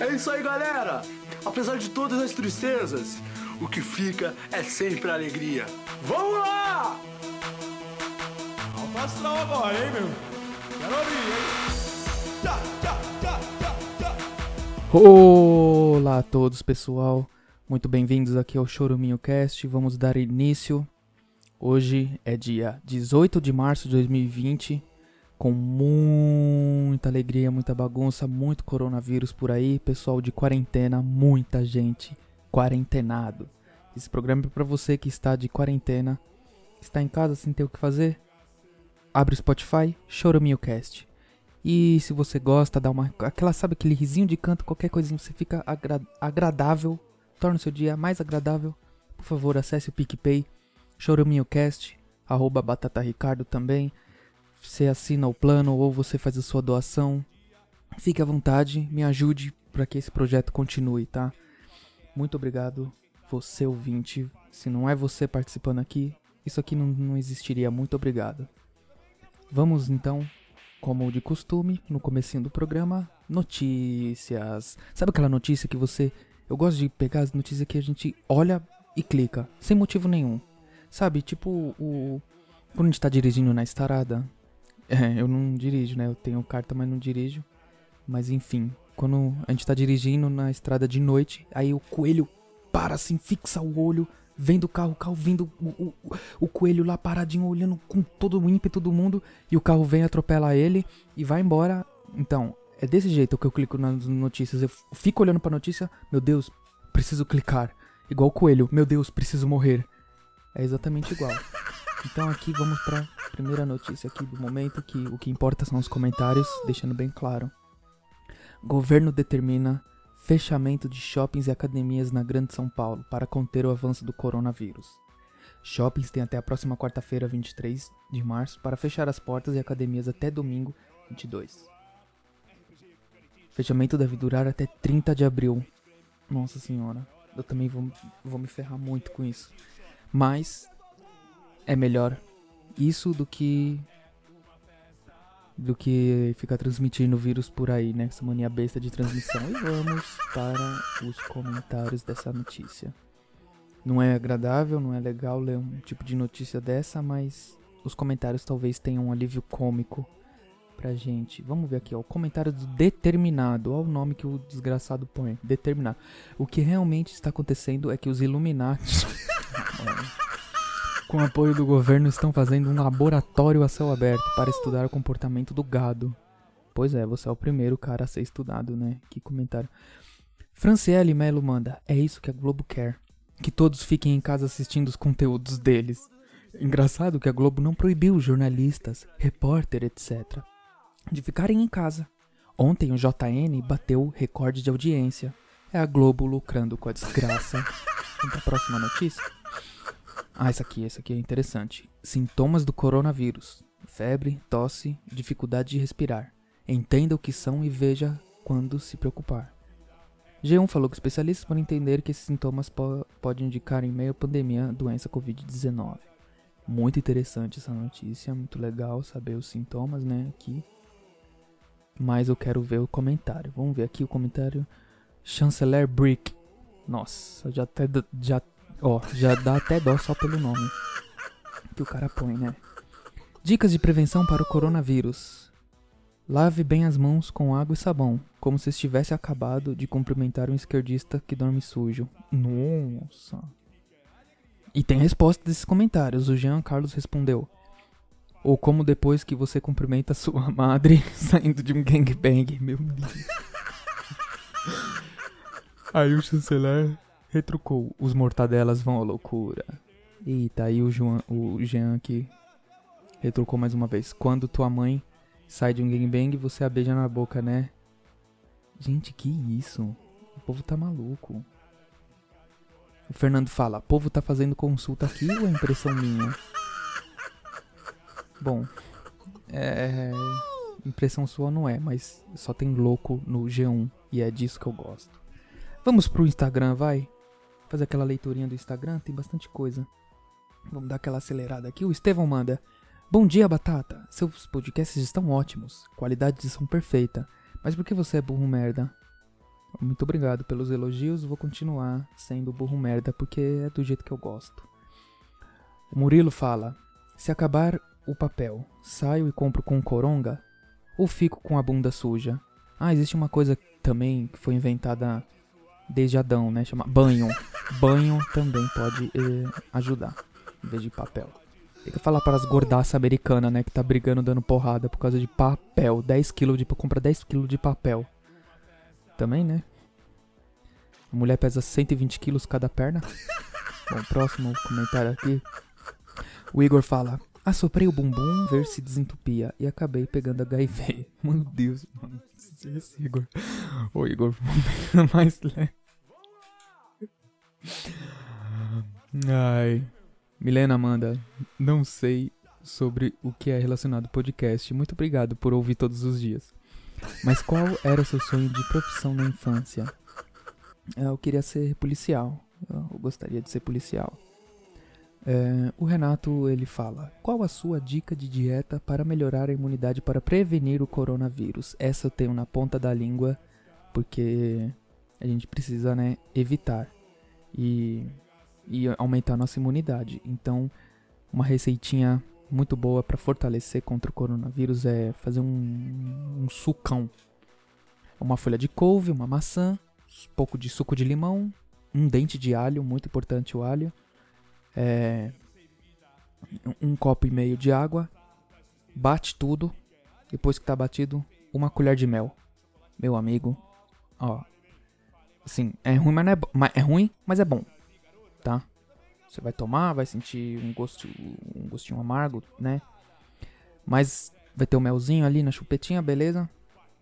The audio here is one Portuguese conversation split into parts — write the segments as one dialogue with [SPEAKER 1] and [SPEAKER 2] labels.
[SPEAKER 1] É isso aí, galera! Apesar de todas as tristezas, o que fica é sempre a alegria. Vamos lá!
[SPEAKER 2] Alto astral agora, hein, meu? Quero ouvir, hein? Tchá, tchá, tchá, tchá, tchá.
[SPEAKER 3] Olá a todos, pessoal. Muito bem-vindos aqui ao Choruminho Cast. Vamos dar início. Hoje é dia 18 de março de 2020, com muita alegria, muita bagunça, muito coronavírus por aí, pessoal de quarentena, muita gente quarentenado. Esse programa é para você que está de quarentena, está em casa sem ter o que fazer. Abre o Spotify, Choruminho Cast. E se você gosta, dá uma. Aquela, sabe, aquele risinho de canto, qualquer coisinha, você fica agra agradável, torna o seu dia mais agradável. Por favor, acesse o PicPay, ChoruminhoCast, arroba Batata Ricardo também. Você assina o plano ou você faz a sua doação. Fique à vontade, me ajude para que esse projeto continue, tá? Muito obrigado, você ouvinte. Se não é você participando aqui, isso aqui não, não existiria. Muito obrigado. Vamos então como de costume, no comecinho do programa, notícias. Sabe aquela notícia que você. Eu gosto de pegar as notícias que a gente olha e clica, sem motivo nenhum. Sabe, tipo o. Quando a gente tá dirigindo na estrada. É, eu não dirijo, né? Eu tenho carta, mas não dirijo. Mas enfim, quando a gente tá dirigindo na estrada de noite, aí o coelho para assim, fixa o olho, vem do carro, o carro vindo, o, o, o coelho lá paradinho, olhando com todo o ímpeto do mundo, e o carro vem atropela ele e vai embora. Então, é desse jeito que eu clico nas notícias. Eu fico olhando pra notícia, meu Deus, preciso clicar. Igual o coelho, meu Deus, preciso morrer. É exatamente igual. Então aqui vamos pra primeira notícia aqui do momento, que o que importa são os comentários, deixando bem claro. Governo determina fechamento de shoppings e academias na Grande São Paulo para conter o avanço do coronavírus. Shoppings têm até a próxima quarta-feira, 23 de março, para fechar as portas e academias até domingo, 22. Fechamento deve durar até 30 de abril. Nossa senhora, eu também vou, vou me ferrar muito com isso. Mas é melhor isso do que do que ficar transmitindo vírus por aí, né? Essa mania besta de transmissão. E vamos para os comentários dessa notícia. Não é agradável, não é legal ler um tipo de notícia dessa, mas os comentários talvez tenham um alívio cômico pra gente. Vamos ver aqui, ó, o comentário do determinado. Olha o nome que o desgraçado põe. Determinado. O que realmente está acontecendo é que os Illuminati, com apoio do governo, estão fazendo um laboratório a céu aberto para estudar o comportamento do gado. Pois é, você é o primeiro cara a ser estudado, né? Que comentário. Franciele Melo manda: É isso que a Globo quer. Que todos fiquem em casa assistindo os conteúdos deles. Engraçado que a Globo não proibiu jornalistas, repórter, etc. de ficarem em casa. Ontem o JN bateu recorde de audiência. É a Globo lucrando com a desgraça. Vamos pra próxima notícia? Ah, essa aqui, essa aqui é interessante. Sintomas do coronavírus: febre, tosse, dificuldade de respirar. Entenda o que são e veja quando se preocupar. G1 falou que especialistas podem entender que esses sintomas po podem indicar em meio à pandemia doença Covid-19. Muito interessante essa notícia, muito legal saber os sintomas, né, aqui. Mas eu quero ver o comentário. Vamos ver aqui o comentário. Chanceler Brick. Nossa, já até d- já, ó, já dá até dó só pelo nome que o cara põe, né? Dicas de prevenção para o coronavírus. Lave bem as mãos com água e sabão, como se estivesse acabado de cumprimentar um esquerdista que dorme sujo. Nossa. E tem resposta desses comentários. O Jean Carlos respondeu: Ou como depois que você cumprimenta sua madre saindo de um gangbang. Meu Deus. Aí o chanceler retrucou: Os mortadelas vão à loucura. Eita, aí o, João, o Jean aqui retrucou mais uma vez: Quando tua mãe sai de um gangbang, você a beija na boca, né? Gente, que isso? O povo tá maluco. O Fernando fala: povo tá fazendo consulta aqui ou é impressão minha? Bom, é. Impressão sua não é, mas só tem louco no G1 e é disso que eu gosto. Vamos pro Instagram, vai? Fazer aquela leiturinha do Instagram, tem bastante coisa. Vamos dar aquela acelerada aqui. O Estevão manda: Bom dia, Batata. Seus podcasts estão ótimos. Qualidade de som perfeita. Mas por que você é burro merda? Muito obrigado pelos elogios. Vou continuar sendo burro merda porque é do jeito que eu gosto. O Murilo fala: Se acabar o papel, saio e compro com coronga ou fico com a bunda suja? Ah, existe uma coisa também que foi inventada desde Adão, né? Chama banho. Banho também pode eh, ajudar, em vez de papel. Tem que falar para as gordaças americanas, né? Que tá brigando dando porrada por causa de papel. 10kg de. Compra 10kg de papel. Também, né? A mulher pesa 120 quilos cada perna. Bom, próximo comentário aqui. O Igor fala: Assoprei o bumbum, ver se desentupia. E acabei pegando HIV. Meu Deus, mano. Esse Igor. Ô, Igor, mais leve. Ai. Milena Amanda, não sei sobre o que é relacionado ao podcast. Muito obrigado por ouvir todos os dias. Mas qual era o seu sonho de profissão na infância? Eu queria ser policial. Eu gostaria de ser policial. É, o Renato ele fala: Qual a sua dica de dieta para melhorar a imunidade para prevenir o coronavírus? Essa eu tenho na ponta da língua porque a gente precisa né, evitar e, e aumentar a nossa imunidade. Então, uma receitinha muito boa para fortalecer contra o coronavírus é fazer um, um sucão. Uma folha de couve, uma maçã, um pouco de suco de limão, um dente de alho, muito importante o alho, é, um copo e meio de água, bate tudo, depois que tá batido, uma colher de mel. Meu amigo, ó, assim, é ruim, mas não é, é ruim, mas é bom, tá? Você vai tomar, vai sentir um gosto, um gostinho amargo, né? Mas vai ter o melzinho ali na chupetinha, beleza?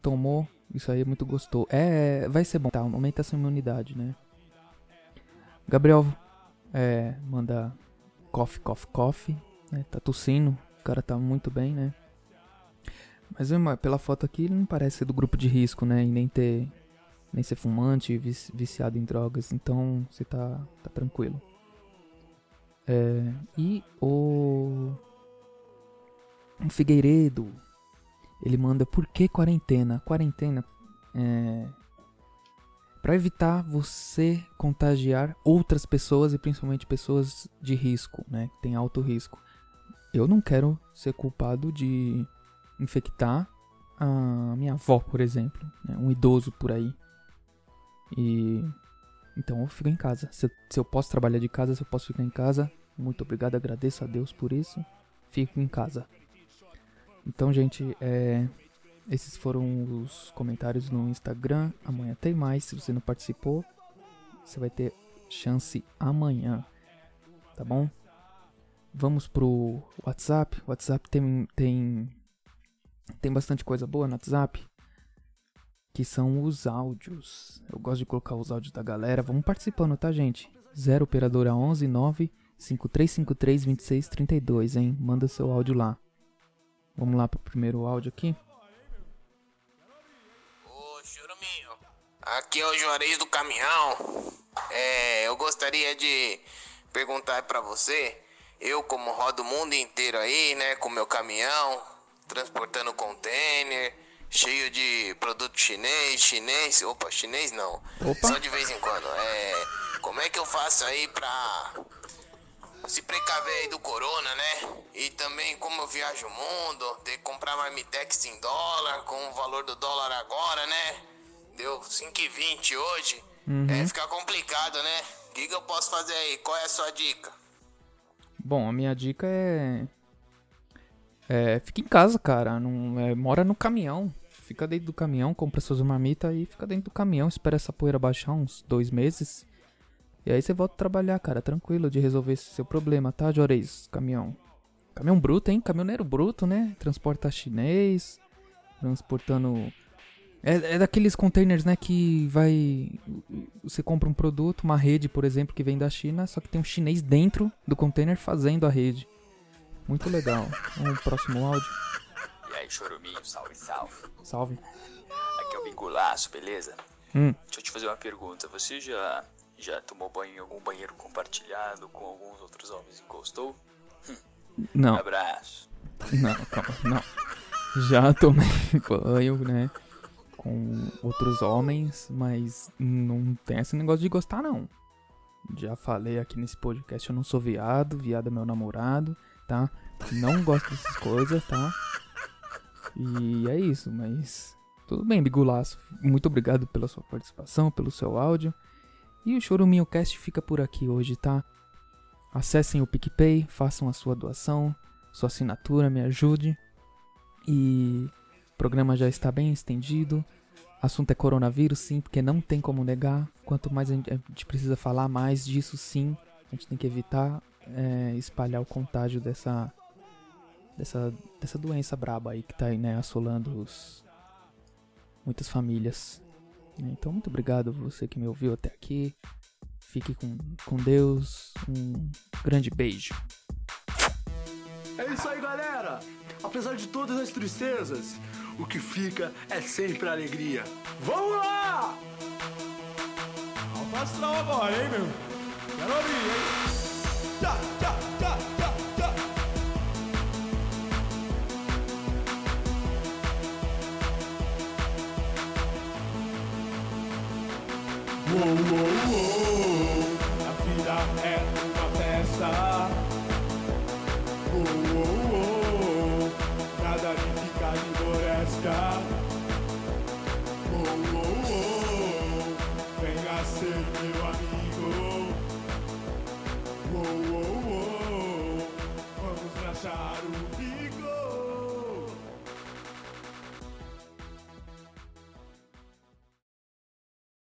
[SPEAKER 3] Tomou, isso aí é muito gostoso. É, vai ser bom, tá? Aumenta a sua imunidade, né? Gabriel é, manda coffee, coffee, coffee, né? Tá tossindo, o cara tá muito bem, né? Mas pela foto aqui ele não parece ser do grupo de risco, né? E nem ter nem ser fumante, viciado em drogas, então você tá, tá tranquilo. É, e o Figueiredo, ele manda por que quarentena? Quarentena é para evitar você contagiar outras pessoas e principalmente pessoas de risco, né, que tem alto risco. Eu não quero ser culpado de infectar a minha avó, por exemplo, né, um idoso por aí. E então eu fico em casa. Se, se, eu posso trabalhar de casa, se eu posso ficar em casa, muito obrigado, agradeço a Deus por isso. Fico em casa. Então, gente, é, esses foram os comentários no Instagram. Amanhã tem mais. Se você não participou, você vai ter chance amanhã. Tá bom? Vamos pro WhatsApp. O WhatsApp tem, tem, tem bastante coisa boa no WhatsApp que são os áudios. Eu gosto de colocar os áudios da galera. Vamos participando, tá, gente? 0 operadora 11 9 5353 2632, hein? Manda seu áudio lá. Vamos lá pro primeiro áudio aqui.
[SPEAKER 4] Churuminho. Aqui é o Juarez do caminhão. É, eu gostaria de perguntar para você. Eu, como rodo o mundo inteiro aí, né, com meu caminhão, transportando container, cheio de produto chinês, chinês, opa, chinês não,
[SPEAKER 3] opa.
[SPEAKER 4] só de vez em quando. É, como é que eu faço aí pra se precaver aí do corona, né? E também como eu viajo o mundo, ter que comprar marmitex em dólar, com o valor do dólar agora, né? Deu 5,20 hoje. Uhum. É, fica complicado, né? O que, que eu posso fazer aí? Qual é a sua dica?
[SPEAKER 3] Bom, a minha dica é. É, fica em casa, cara. Não, é, mora no caminhão. Fica dentro do caminhão, compra suas marmitas e fica dentro do caminhão. Espera essa poeira baixar uns dois meses. E aí você volta a trabalhar, cara, tranquilo de resolver esse seu problema, tá, Juarez? Caminhão. Caminhão bruto, hein? Caminhoneiro bruto, né? Transporta chinês, transportando. É, é daqueles containers, né, que vai. Você compra um produto, uma rede, por exemplo, que vem da China, só que tem um chinês dentro do container fazendo a rede. Muito legal. Vamos pro próximo áudio.
[SPEAKER 5] E aí, choruminho, salve, salve.
[SPEAKER 3] Salve.
[SPEAKER 5] Aqui é o Bigulaço, beleza?
[SPEAKER 3] Hum.
[SPEAKER 5] Deixa eu te fazer uma pergunta. Você já, já tomou banho em algum banheiro compartilhado com alguns outros homens e encostou?
[SPEAKER 3] Não.
[SPEAKER 5] Abraço.
[SPEAKER 3] Não, calma, não. Já tomei banho, né? com outros homens, mas não tem esse negócio de gostar não. Já falei aqui nesse podcast, eu não sou viado, viado é meu namorado, tá? Não gosto dessas coisas, tá? E é isso, mas tudo bem, Bigulaço. Muito obrigado pela sua participação, pelo seu áudio. E o Choruminho Cast fica por aqui hoje, tá? Acessem o PicPay, façam a sua doação, sua assinatura, me ajude. E o programa já está bem estendido. Assunto é coronavírus, sim, porque não tem como negar. Quanto mais a gente, precisa falar mais disso, sim. A gente tem que evitar é, espalhar o contágio dessa, dessa, dessa doença braba aí que tá aí, né, assolando os, muitas famílias. Então, muito obrigado você que me ouviu até aqui. Fique com, com Deus. Um grande beijo.
[SPEAKER 1] É isso aí, galera! Apesar de todas as tristezas, o que fica é sempre a alegria. Vamos lá!
[SPEAKER 2] Astral agora, hein, meu? Quero ouvir, hein? Tchá, tchá, Uou. A vida é uma festa. Uou, uou, uou. Nada de ficar de floresta. Uou, uou, uou. Venha ser meu amigo. Uou, uou,